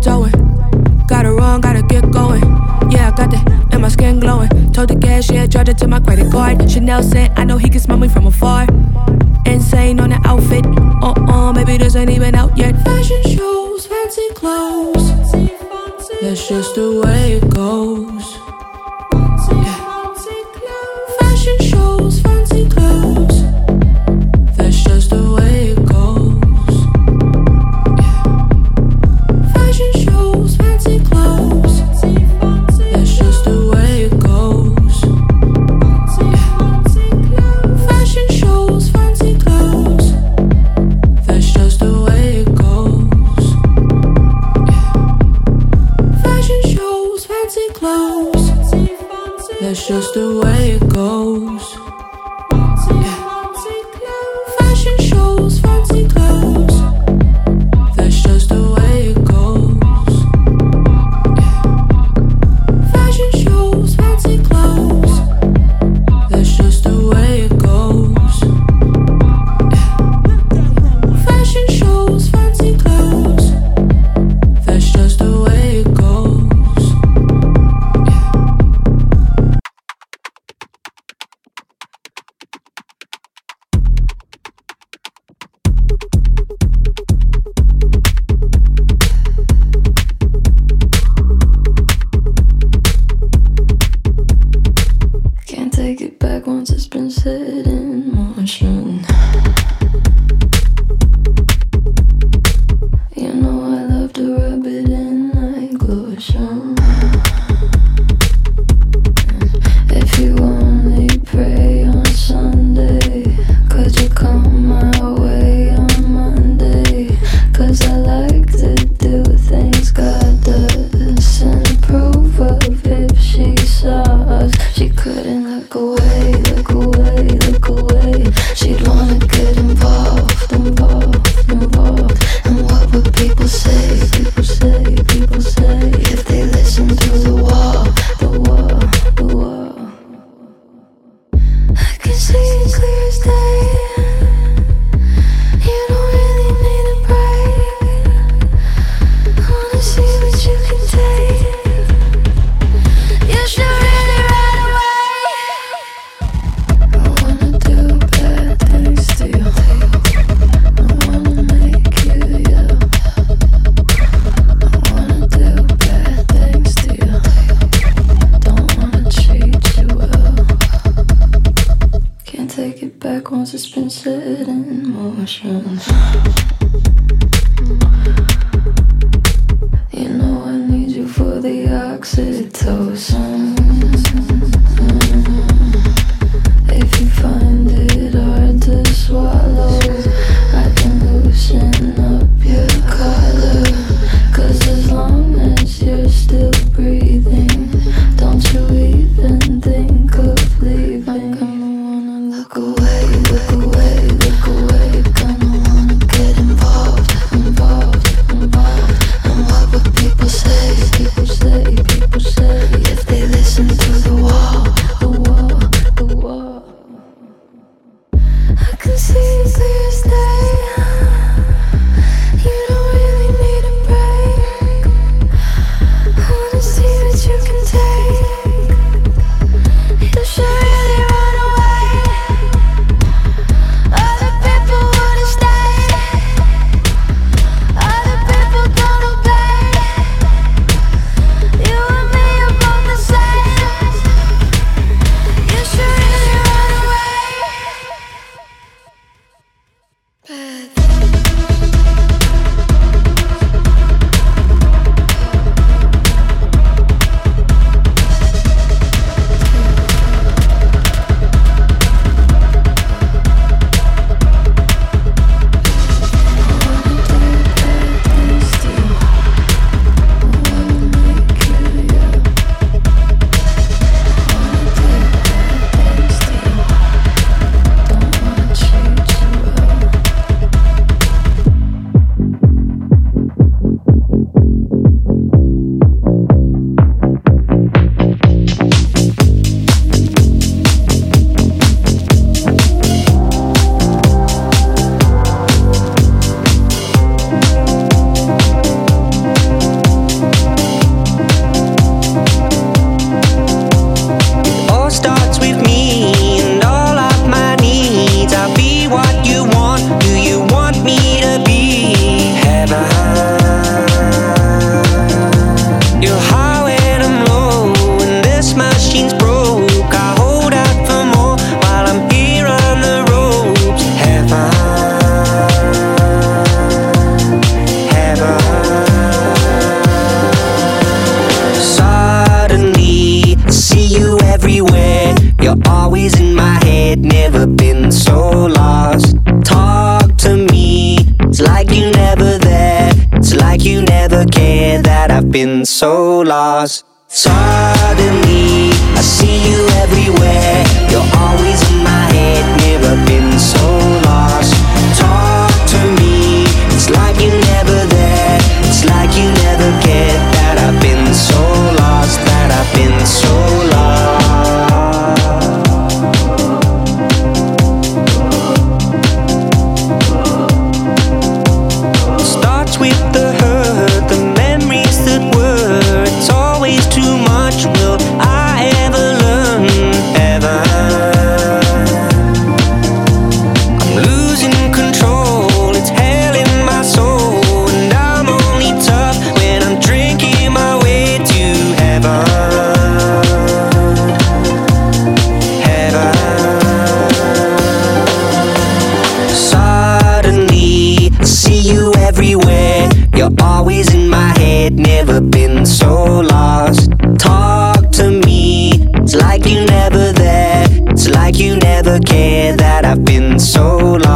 tiptoeing. Gotta run, gotta get going. Yeah, I got that, and my skin glowing. Told the cash, yeah, charge it to my credit card. Chanel said, I know he can smell me from afar. Insane on the outfit. Uh uh, maybe this ain't even out yet. Fashion shows, fancy clothes. That's just the way it goes. Shalom. been so lost. Sorry. so long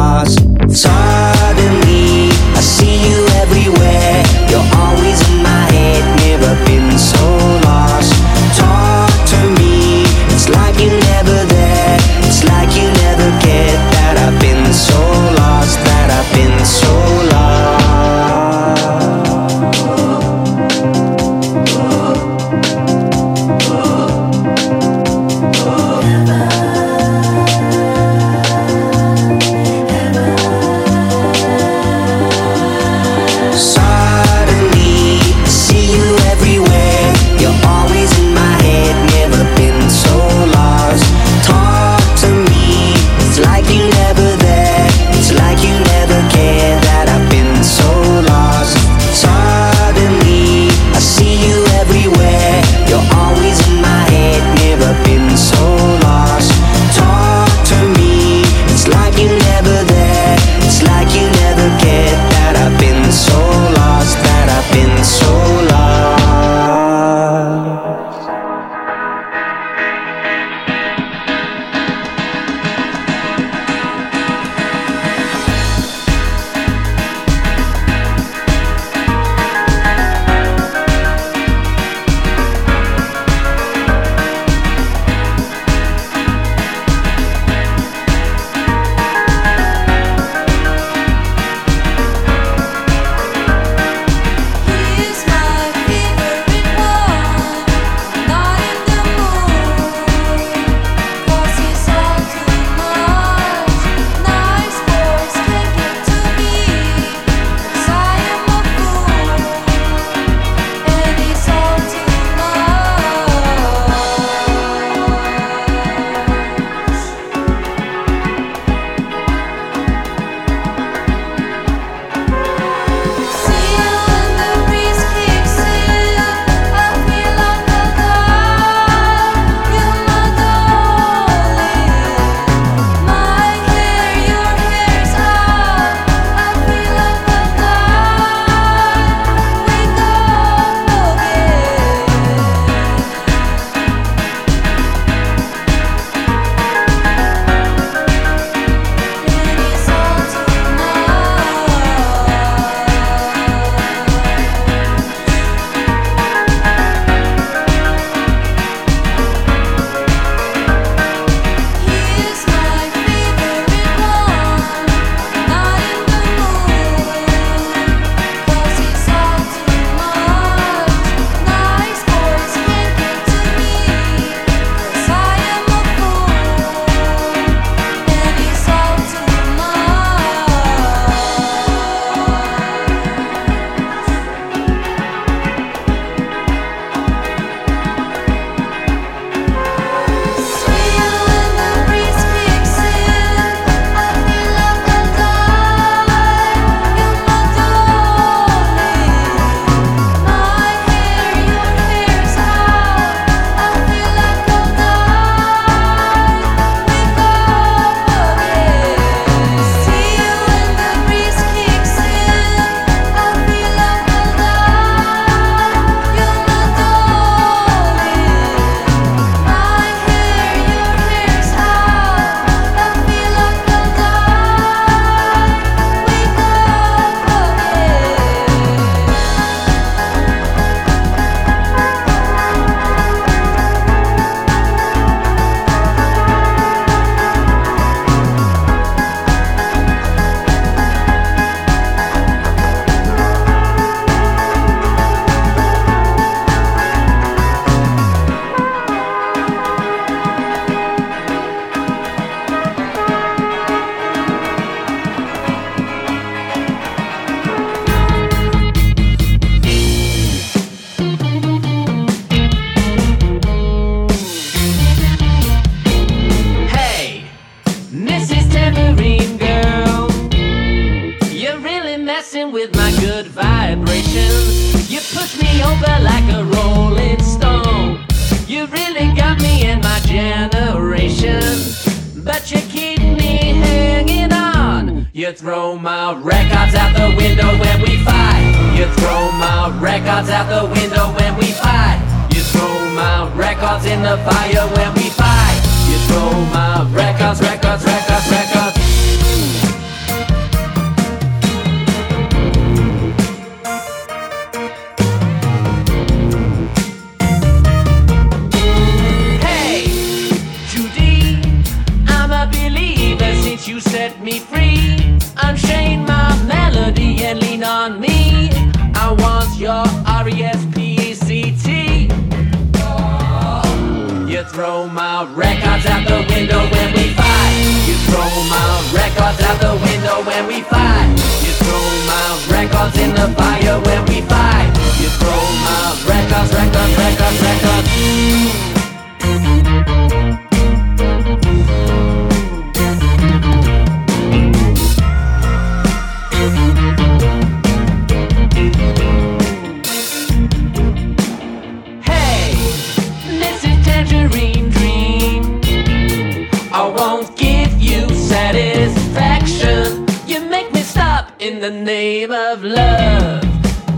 in the name of love.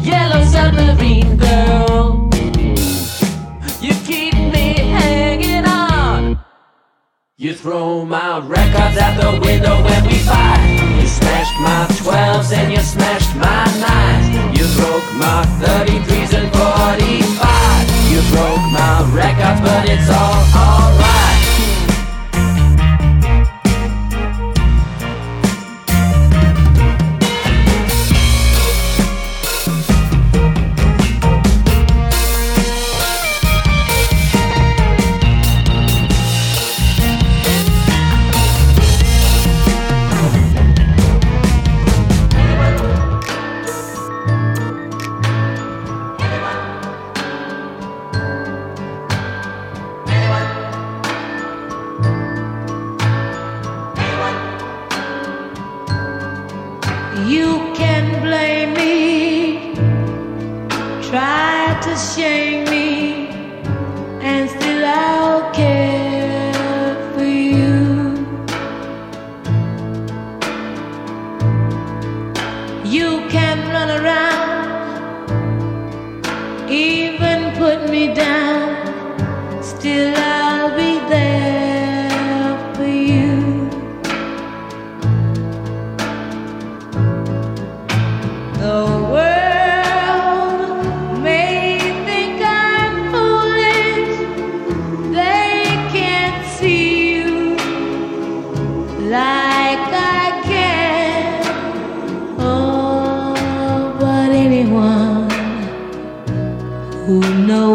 Yellow submarine girl, you keep me hanging on. You throw my records out the window when we fight. You smashed my 12s and you smashed my 9s. You broke my 33s and forty fives. You broke my records, but it's all alright.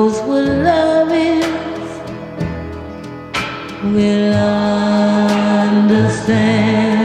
knows what love is will understand.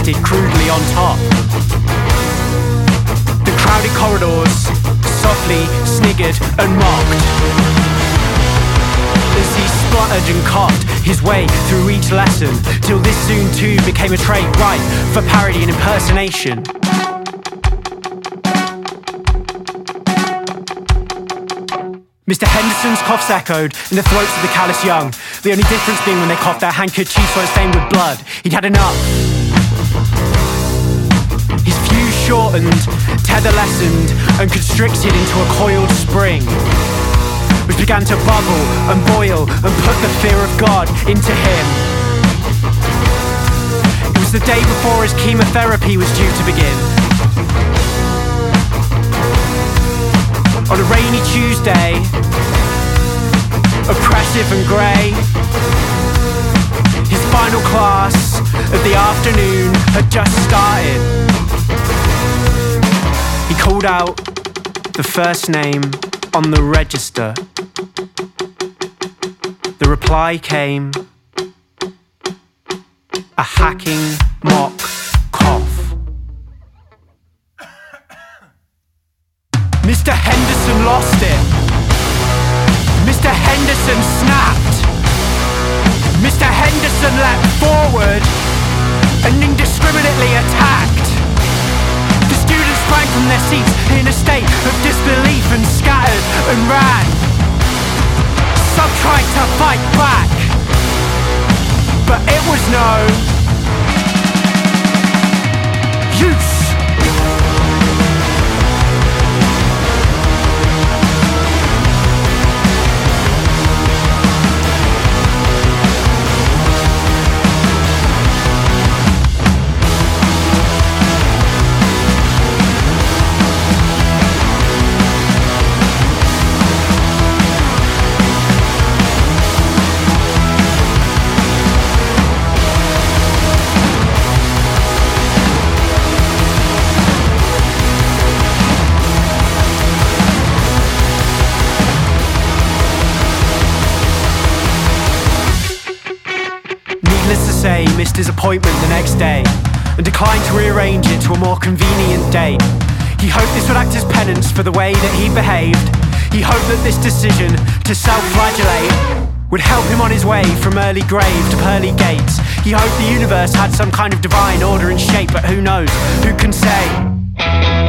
Pasted crudely on top. The crowded corridors softly sniggered and mocked as he spluttered and coughed his way through each lesson, till this soon too became a trait ripe for parody and impersonation. Mr. Henderson's coughs echoed in the throats of the callous young, the only difference being when they coughed their handkerchiefs were stained with blood. He'd had enough. Shortened, tether lessened, and constricted into a coiled spring, which began to bubble and boil and put the fear of God into him. It was the day before his chemotherapy was due to begin. On a rainy Tuesday, oppressive and grey, his final class of the afternoon had just started. Called out the first name on the register. The reply came a hacking mock their seats in a state of disbelief and scattered and ran. Some tried to fight back, but it was no use. His appointment the next day and declined to rearrange it to a more convenient date. He hoped this would act as penance for the way that he behaved. He hoped that this decision to self flagellate would help him on his way from early grave to pearly gates. He hoped the universe had some kind of divine order and shape, but who knows? Who can say?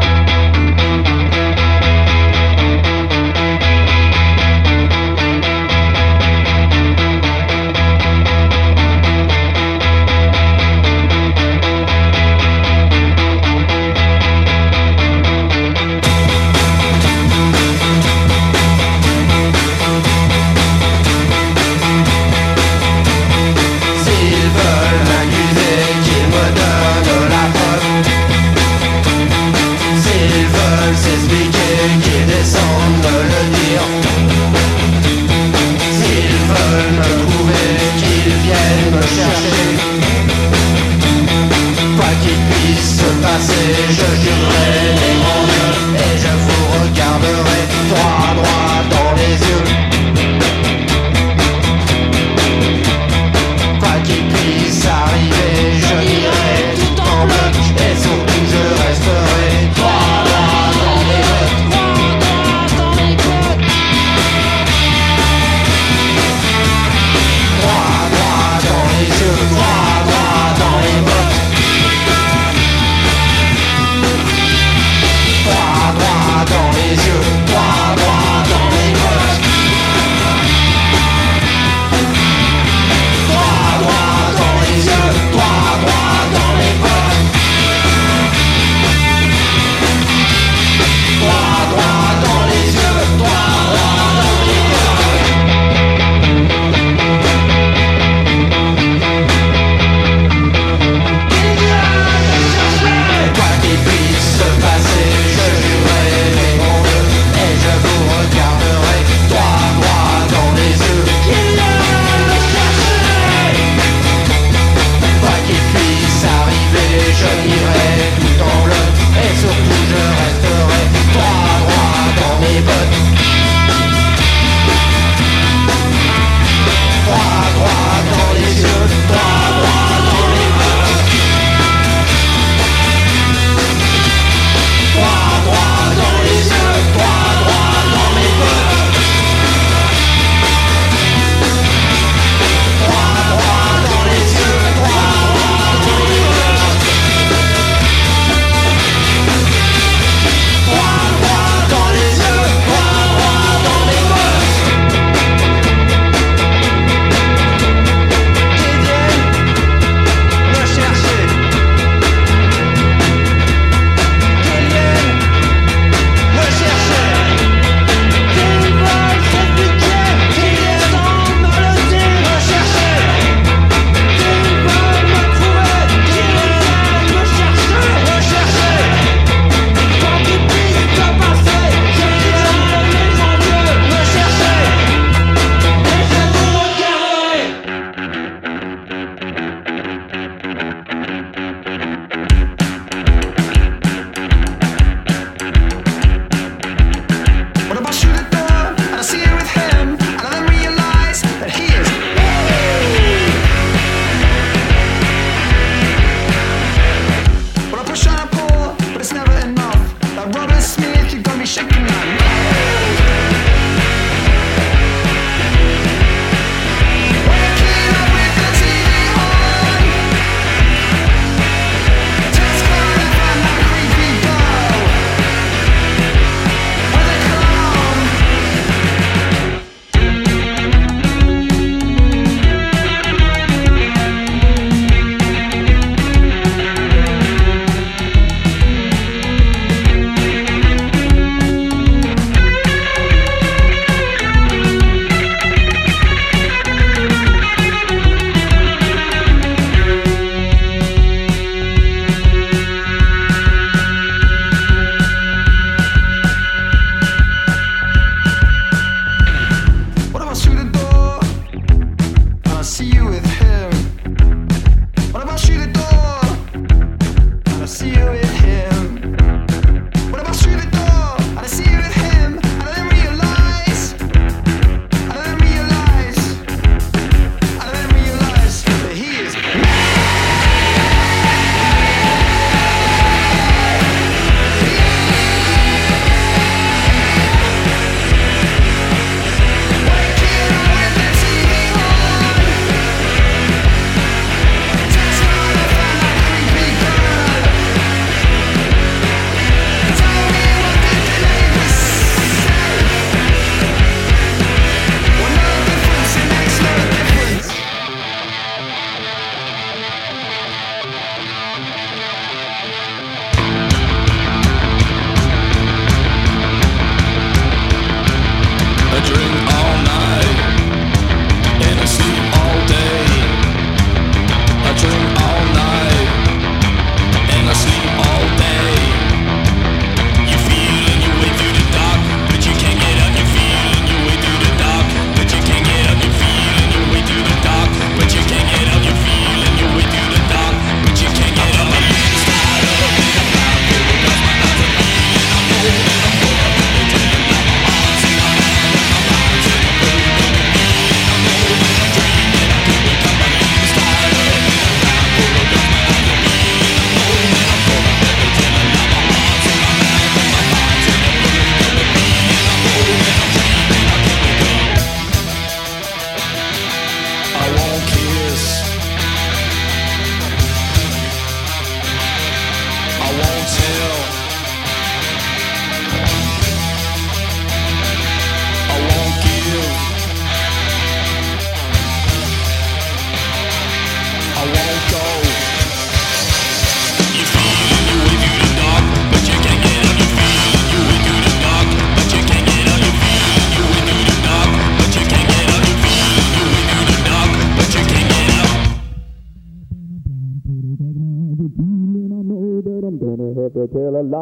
Mm-hmm.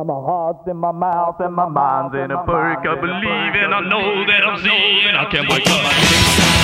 my heart's in my mouth and my mind's in a perk. I believe and I know that I'm seeing. I can't wake up.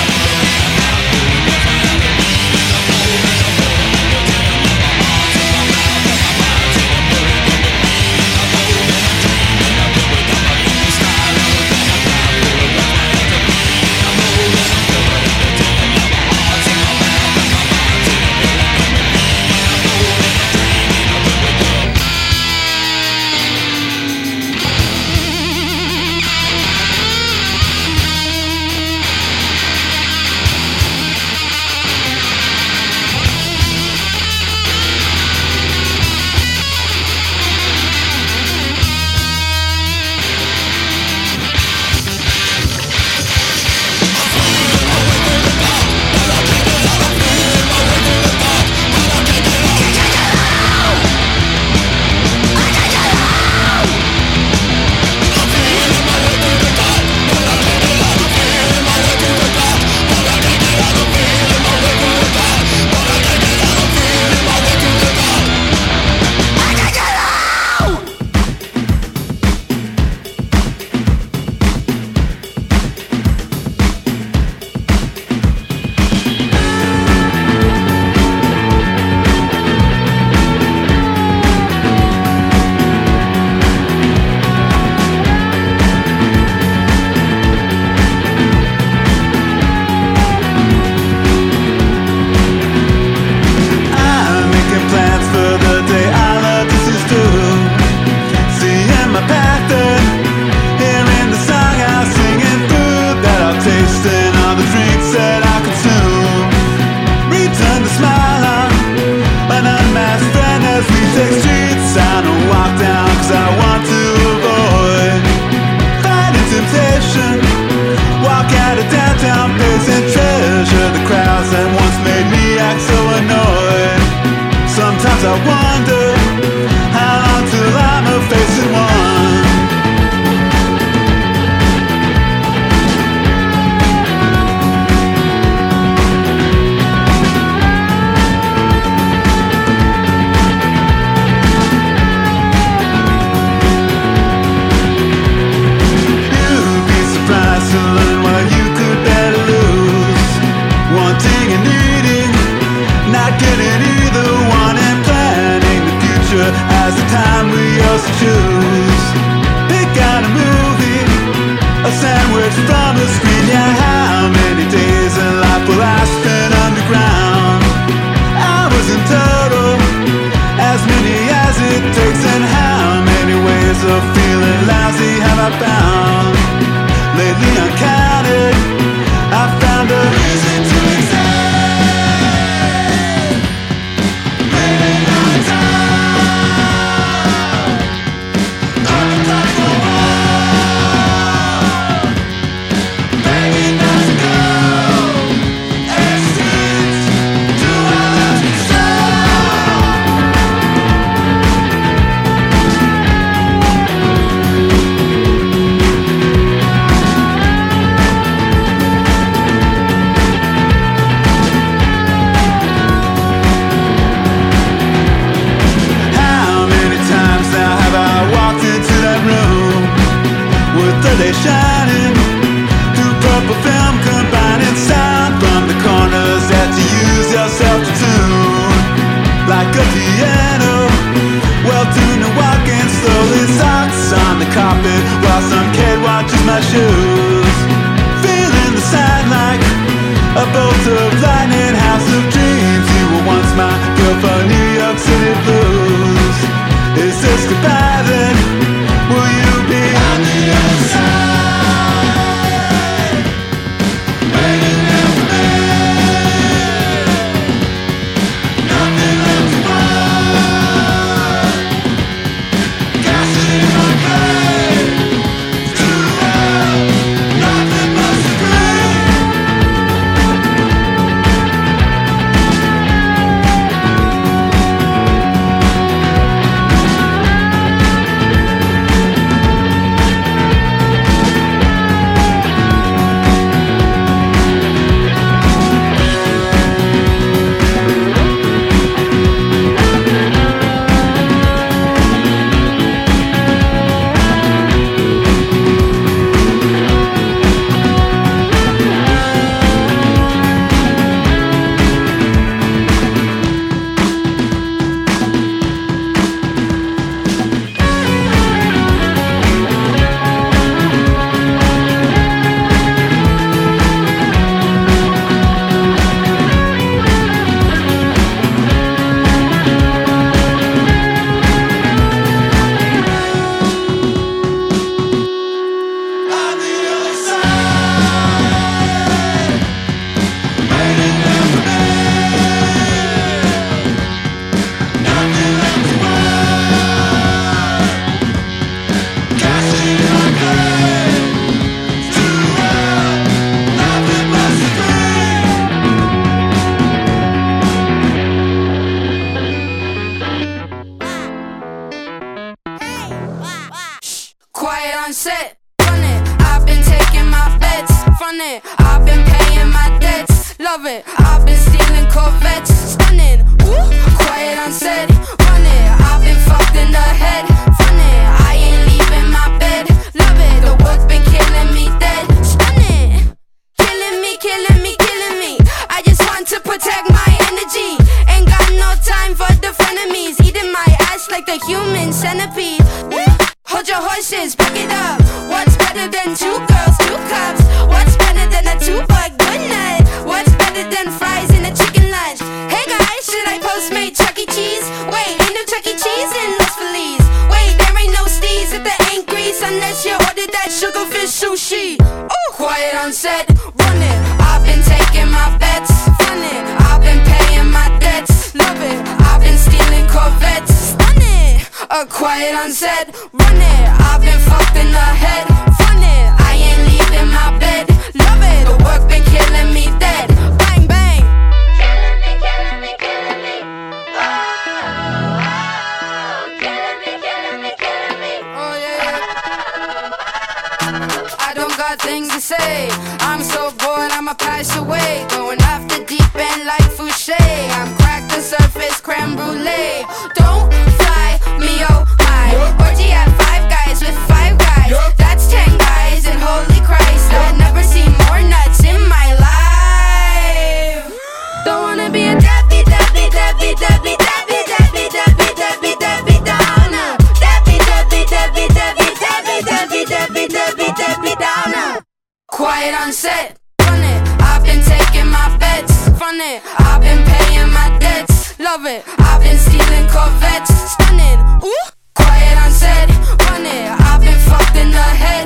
Set, run it. I've been taking my bets, front it. I've been paying my debts, love it. I've been stealing Corvettes, stunning. Ooh, quiet set, run it. I've been fucked in the head,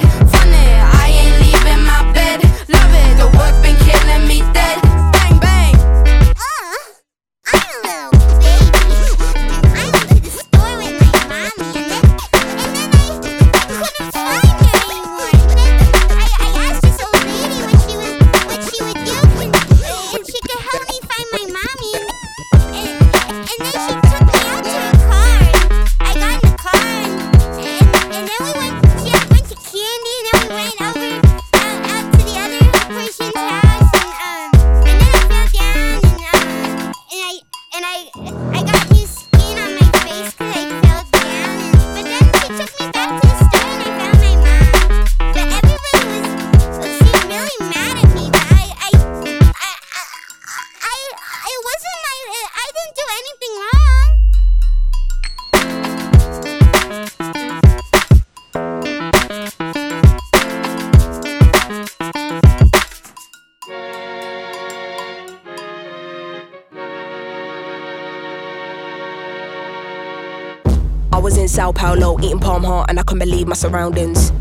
Eating palm heart and I couldn't believe my surroundings.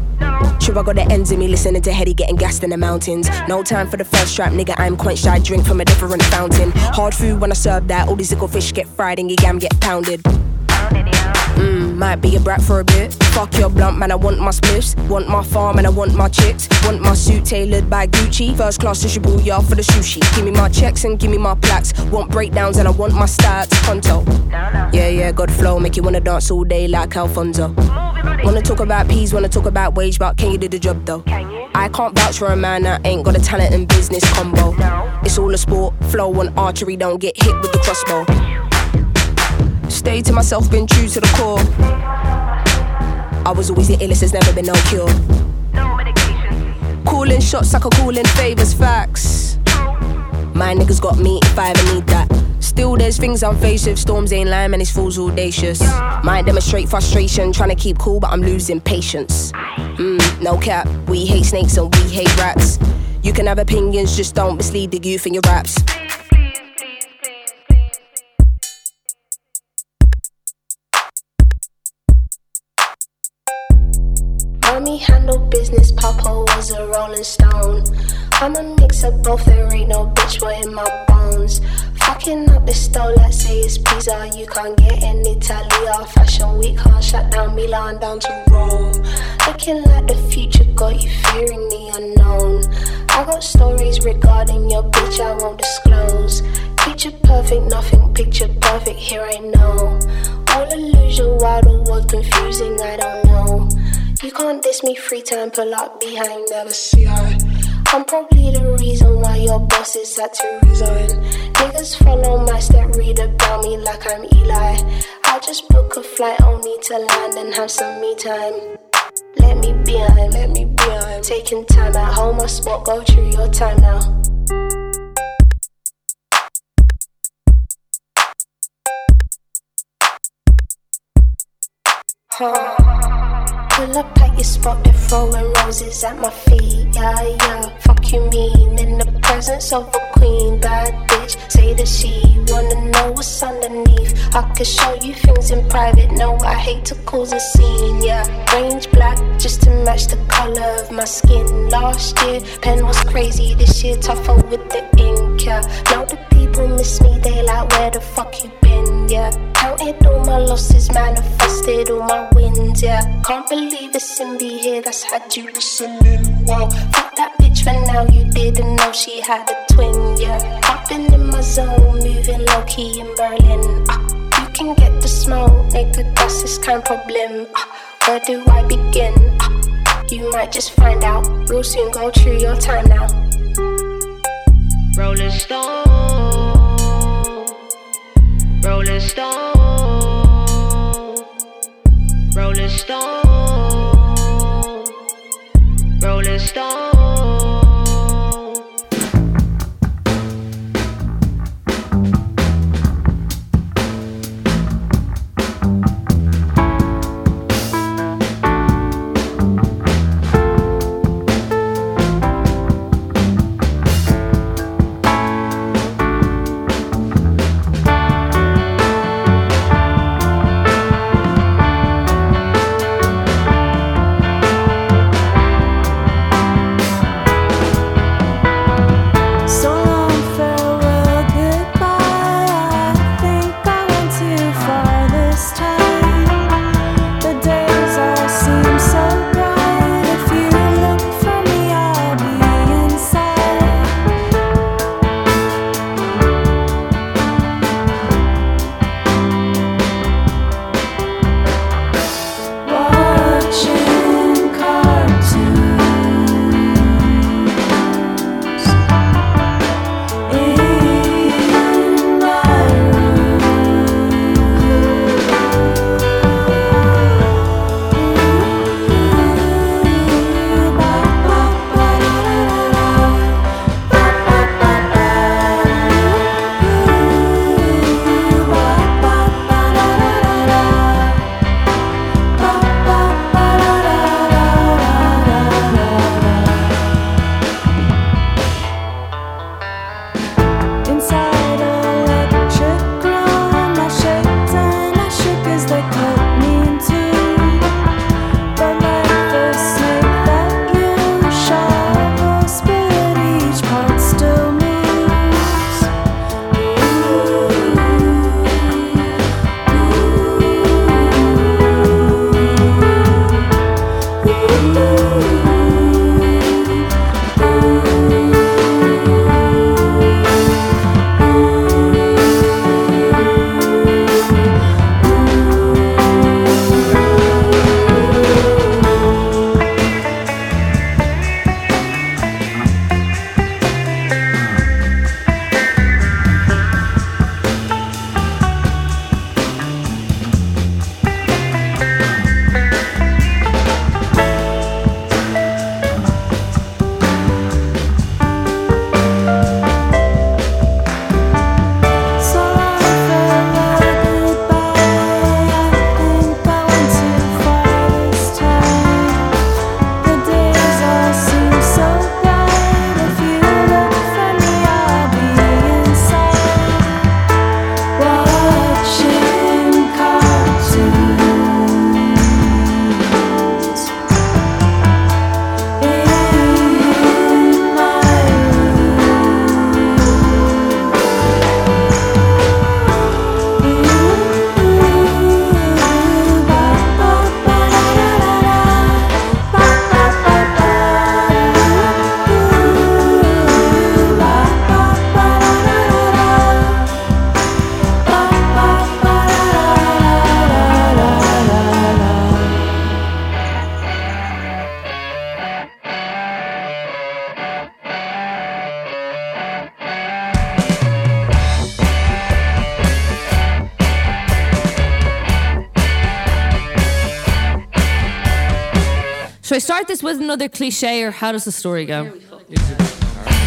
Sure, I got the ends of me listening to Hetty getting gassed in the mountains. No time for the first strap, nigga. I'm quenched. I drink from a different fountain. Hard food when I serve that. All these little fish get fried and your yam get pounded. Might be a brat for a bit. Fuck your blunt, man. I want my spliffs. Want my farm and I want my chicks. Want my suit tailored by Gucci. First class Shibuya for the sushi. Give me my checks and give me my plaques. Want breakdowns and I want my stats. Conto. Yeah, yeah, good flow. Make you wanna dance all day like Alfonso. Wanna talk about peas, wanna talk about wage, but can you do the job though? Can you? I can't vouch for a man that ain't got a talent and business combo. No. It's all a sport, flow and archery, don't get hit with the crossbow. Stay to myself, been true to the core. I was always the illest, there's never been no cure. Calling shots like a calling favors, facts. My niggas got me if I ever need that. Still, there's things I'm faced with. Storms ain't lying, and it's fools audacious. Might demonstrate frustration, trying to keep cool, but I'm losing patience. Mm, no cap, we hate snakes and we hate rats. You can have opinions, just don't mislead the youth in your raps. Mommy handled business, Papa was a rolling stone. I'm a mix of both, there ain't no bitch boy in my bones. Fucking up the stove, let's say it's pizza. You can't get in Italy. Fashion week can't shut down Milan down to Rome. Looking like the future got you fearing the unknown. I got stories regarding your bitch I won't disclose. Picture perfect, nothing picture perfect, here I know. All illusion, the world confusing, I don't know. You can't diss me free time, pull up behind, never see I. I'm probably the reason why your boss is had to resign. Niggas follow my step, read about me like I'm Eli. I just book a flight only to land and have some me time. Let me be on, let me be on. Taking time at home, I spot, go through your time now. Huh. Pull up at your spot, they're throwing roses at my feet. Yeah, yeah. Fuck you mean in the presence of a queen, bad bitch. Say that she wanna know what's underneath. I could show you things in private. No, I hate to cause a scene. Yeah, range black just to match the color of my skin. Last year, pen was crazy. This year, tougher with the ink. Yeah, now the people miss me. They like, where the fuck you been? Yeah, counted all my losses, manifested all my wins. Yeah, can't believe it's in be here. That's had you listening. Wow, fuck that bitch for now. You didn't know she had a twin. Yeah, I've been in my zone, moving low key in Berlin. Ah, you can get the smoke, nigga. That's this kind of problem. Ah, where do I begin? Ah, you might just find out. Real soon, go through your time now. Rolling Stone, Rolling Stone, Rolling Stone, Rolling Stone. With another cliche, or how does the story go?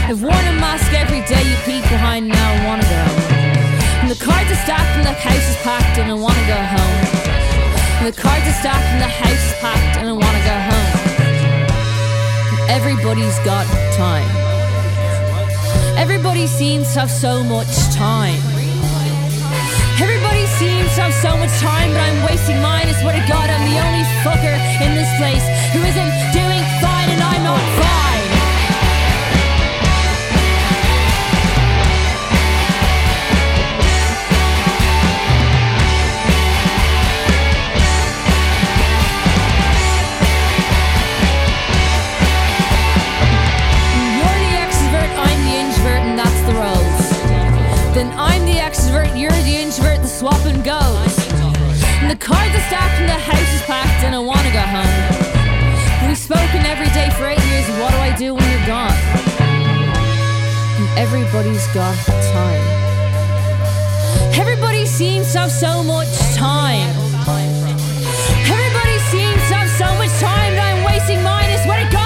I've worn a mask every day, you peek behind now I wanna go. And the cards are stacked and the house is packed, and I wanna go home. And the cards are stacked and the house is packed, and I wanna go home. And everybody's got time. Everybody seems to have so much time. Everybody seems to have so much time, but I'm wasting mine. I swear to God, I'm the only fucker in this place who isn't doing fine, and I'm not fine. Everybody's got time. Everybody seems to have so much time. Everybody seems to have so much time that I'm wasting mine. I swear to God,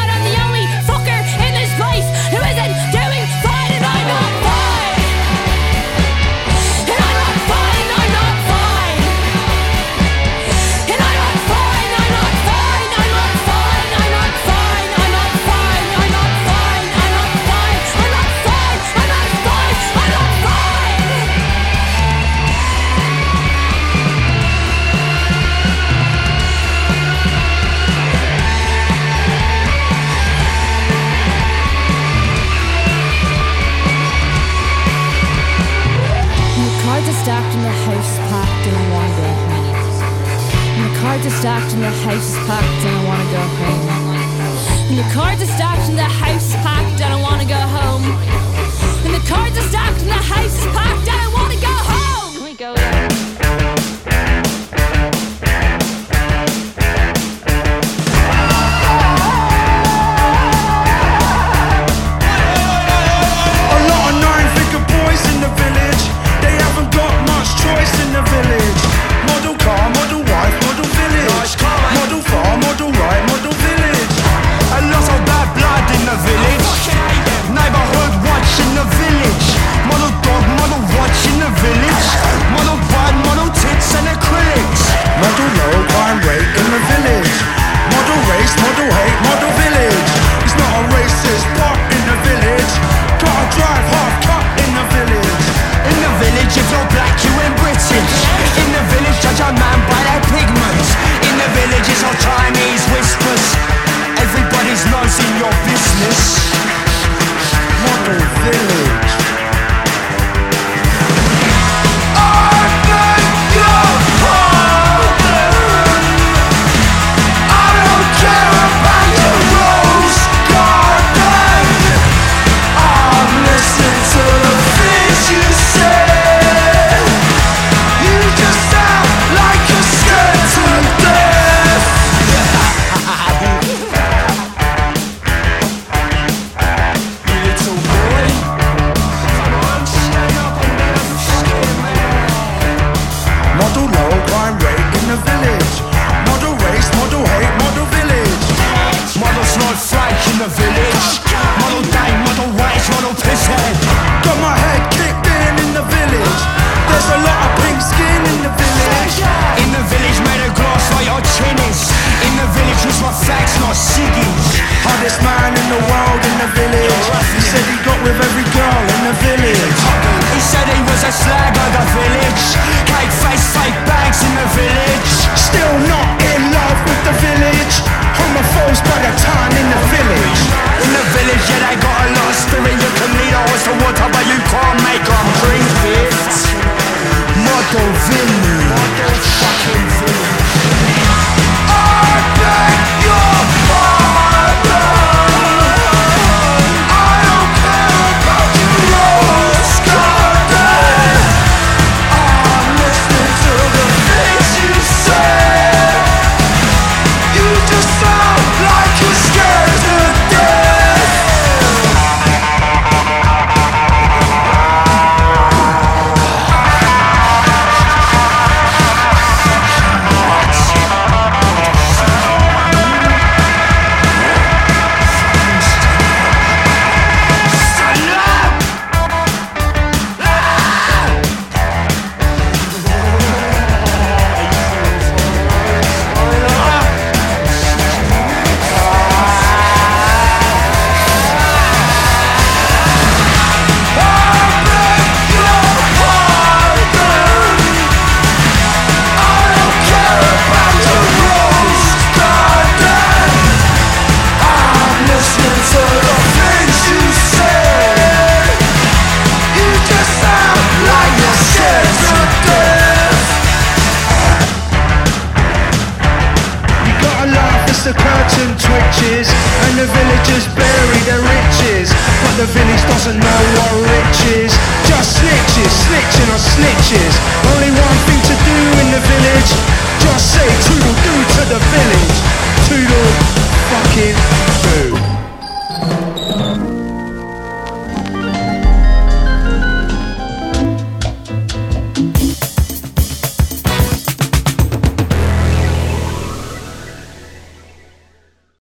stacked and the house is packed and I wanna go home. And the cards are stacked and the house is packed and I wanna go home. And the cards are stacked and the house is packed Porto Vinho.